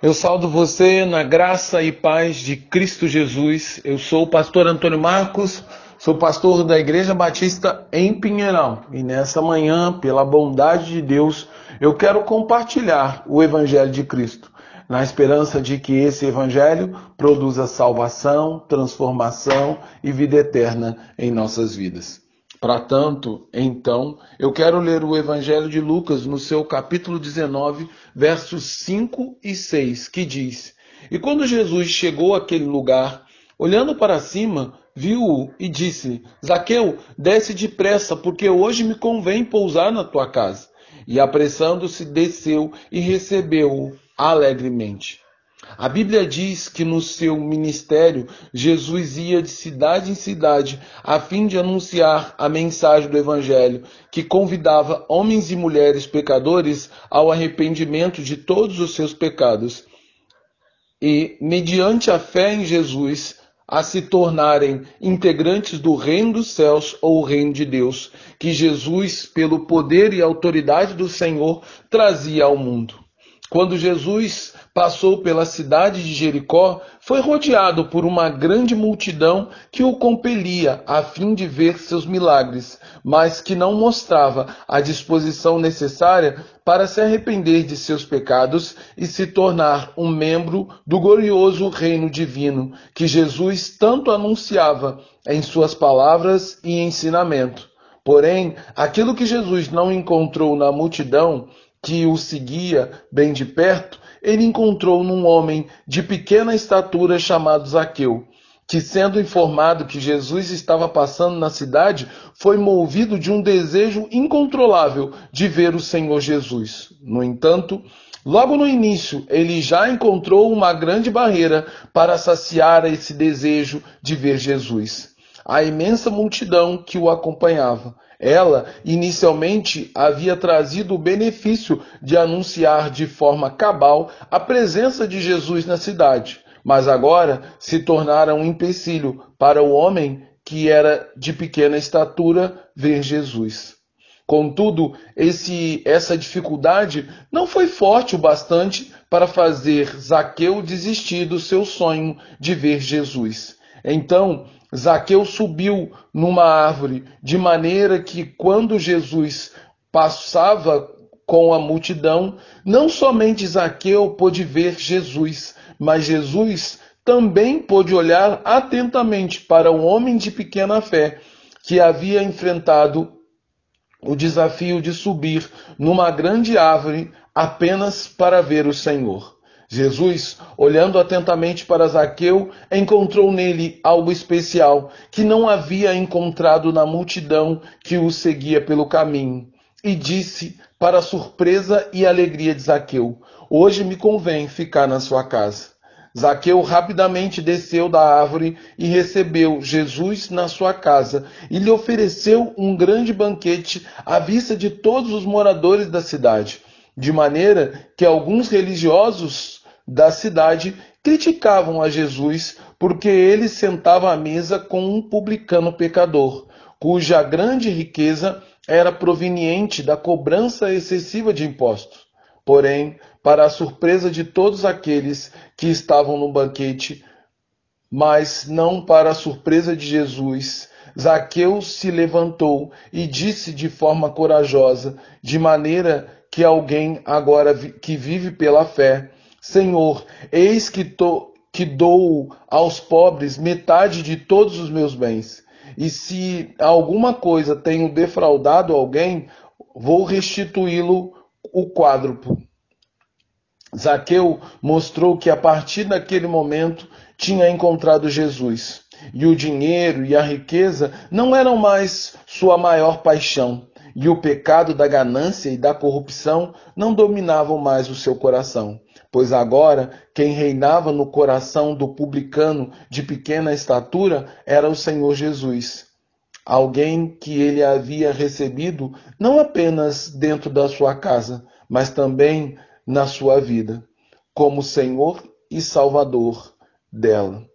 Eu saldo você na graça e paz de Cristo Jesus. Eu sou o pastor Antônio Marcos, sou pastor da Igreja Batista em Pinheirão. E nessa manhã, pela bondade de Deus, eu quero compartilhar o Evangelho de Cristo, na esperança de que esse Evangelho produza salvação, transformação e vida eterna em nossas vidas. Para tanto, então, eu quero ler o Evangelho de Lucas no seu capítulo 19, versos 5 e 6, que diz: E quando Jesus chegou àquele lugar, olhando para cima, viu-o e disse: Zaqueu, desce depressa, porque hoje me convém pousar na tua casa. E apressando-se, desceu e recebeu-o alegremente. A Bíblia diz que no seu ministério Jesus ia de cidade em cidade a fim de anunciar a mensagem do Evangelho, que convidava homens e mulheres pecadores ao arrependimento de todos os seus pecados e, mediante a fé em Jesus, a se tornarem integrantes do reino dos céus ou reino de Deus, que Jesus, pelo poder e autoridade do Senhor, trazia ao mundo. Quando Jesus passou pela cidade de Jericó, foi rodeado por uma grande multidão que o compelia a fim de ver seus milagres, mas que não mostrava a disposição necessária para se arrepender de seus pecados e se tornar um membro do glorioso reino divino que Jesus tanto anunciava em suas palavras e ensinamento. Porém, aquilo que Jesus não encontrou na multidão, que o seguia bem de perto, ele encontrou num homem de pequena estatura chamado Zaqueu, que, sendo informado que Jesus estava passando na cidade, foi movido de um desejo incontrolável de ver o Senhor Jesus. No entanto, logo no início, ele já encontrou uma grande barreira para saciar esse desejo de ver Jesus. A imensa multidão que o acompanhava. Ela, inicialmente, havia trazido o benefício de anunciar de forma cabal a presença de Jesus na cidade, mas agora se tornara um empecilho para o homem que era de pequena estatura ver Jesus. Contudo, esse, essa dificuldade não foi forte o bastante para fazer Zaqueu desistir do seu sonho de ver Jesus. Então, Zaqueu subiu numa árvore, de maneira que quando Jesus passava com a multidão, não somente Zaqueu pôde ver Jesus, mas Jesus também pôde olhar atentamente para um homem de pequena fé que havia enfrentado o desafio de subir numa grande árvore apenas para ver o Senhor. Jesus, olhando atentamente para Zaqueu, encontrou nele algo especial que não havia encontrado na multidão que o seguia pelo caminho, e disse, para a surpresa e alegria de Zaqueu: Hoje me convém ficar na sua casa. Zaqueu rapidamente desceu da árvore e recebeu Jesus na sua casa e lhe ofereceu um grande banquete à vista de todos os moradores da cidade, de maneira que alguns religiosos da cidade criticavam a Jesus porque ele sentava à mesa com um publicano pecador, cuja grande riqueza era proveniente da cobrança excessiva de impostos. Porém, para a surpresa de todos aqueles que estavam no banquete, mas não para a surpresa de Jesus, Zaqueu se levantou e disse de forma corajosa, de maneira que alguém agora que vive pela fé Senhor, eis que, to, que dou aos pobres metade de todos os meus bens. E se alguma coisa tenho defraudado alguém, vou restituí-lo o quádruplo. Zaqueu mostrou que a partir daquele momento tinha encontrado Jesus. E o dinheiro e a riqueza não eram mais sua maior paixão, e o pecado da ganância e da corrupção não dominavam mais o seu coração pois agora quem reinava no coração do publicano de pequena estatura era o Senhor Jesus. Alguém que ele havia recebido não apenas dentro da sua casa, mas também na sua vida, como Senhor e Salvador dela.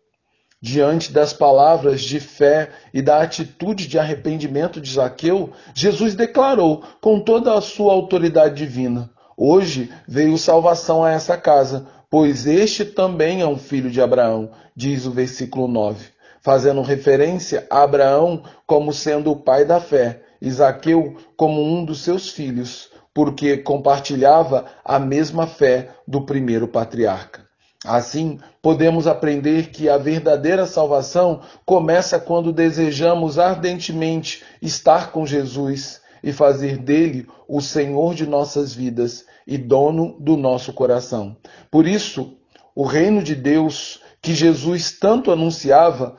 Diante das palavras de fé e da atitude de arrependimento de Zaqueu, Jesus declarou com toda a sua autoridade divina: Hoje veio salvação a essa casa, pois este também é um filho de Abraão, diz o versículo 9, fazendo referência a Abraão como sendo o pai da fé, Isaqueu como um dos seus filhos, porque compartilhava a mesma fé do primeiro patriarca. Assim, podemos aprender que a verdadeira salvação começa quando desejamos ardentemente estar com Jesus e fazer dele o Senhor de nossas vidas e dono do nosso coração. Por isso, o reino de Deus que Jesus tanto anunciava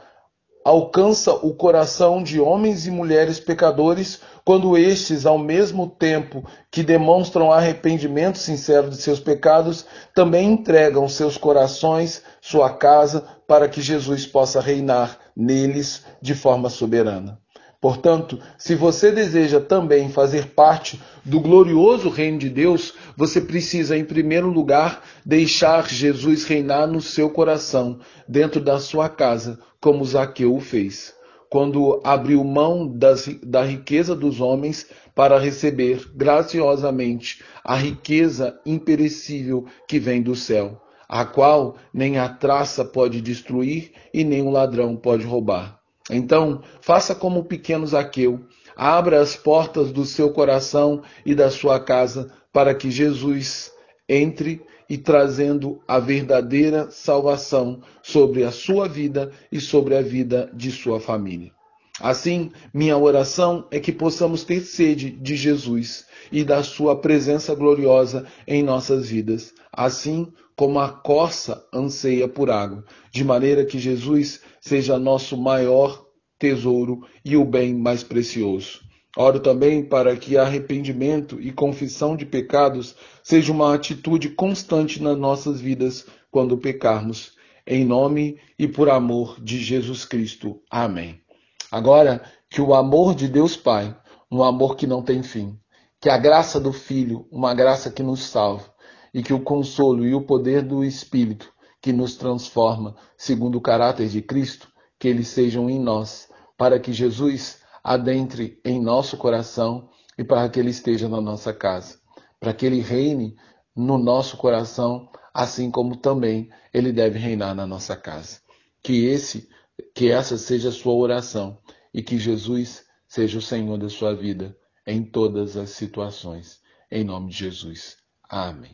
alcança o coração de homens e mulheres pecadores quando estes, ao mesmo tempo que demonstram arrependimento sincero de seus pecados, também entregam seus corações, sua casa, para que Jesus possa reinar neles de forma soberana. Portanto, se você deseja também fazer parte do glorioso reino de Deus, você precisa, em primeiro lugar, deixar Jesus reinar no seu coração, dentro da sua casa, como Zaqueu o fez, quando abriu mão das, da riqueza dos homens para receber graciosamente a riqueza imperecível que vem do céu, a qual nem a traça pode destruir e nem o ladrão pode roubar. Então, faça como o pequeno Zaqueu, abra as portas do seu coração e da sua casa para que Jesus entre e trazendo a verdadeira salvação sobre a sua vida e sobre a vida de sua família. Assim, minha oração é que possamos ter sede de Jesus e da sua presença gloriosa em nossas vidas, assim como a corça anseia por água, de maneira que Jesus seja nosso maior tesouro e o bem mais precioso. Oro também para que arrependimento e confissão de pecados seja uma atitude constante nas nossas vidas quando pecarmos. Em nome e por amor de Jesus Cristo. Amém. Agora, que o amor de Deus Pai, um amor que não tem fim, que a graça do Filho, uma graça que nos salva, e que o consolo e o poder do Espírito, que nos transforma segundo o caráter de Cristo, que eles sejam em nós, para que Jesus adentre em nosso coração e para que ele esteja na nossa casa, para que ele reine no nosso coração, assim como também ele deve reinar na nossa casa. Que esse, que essa seja a sua oração e que Jesus seja o Senhor da sua vida em todas as situações. Em nome de Jesus. Amém.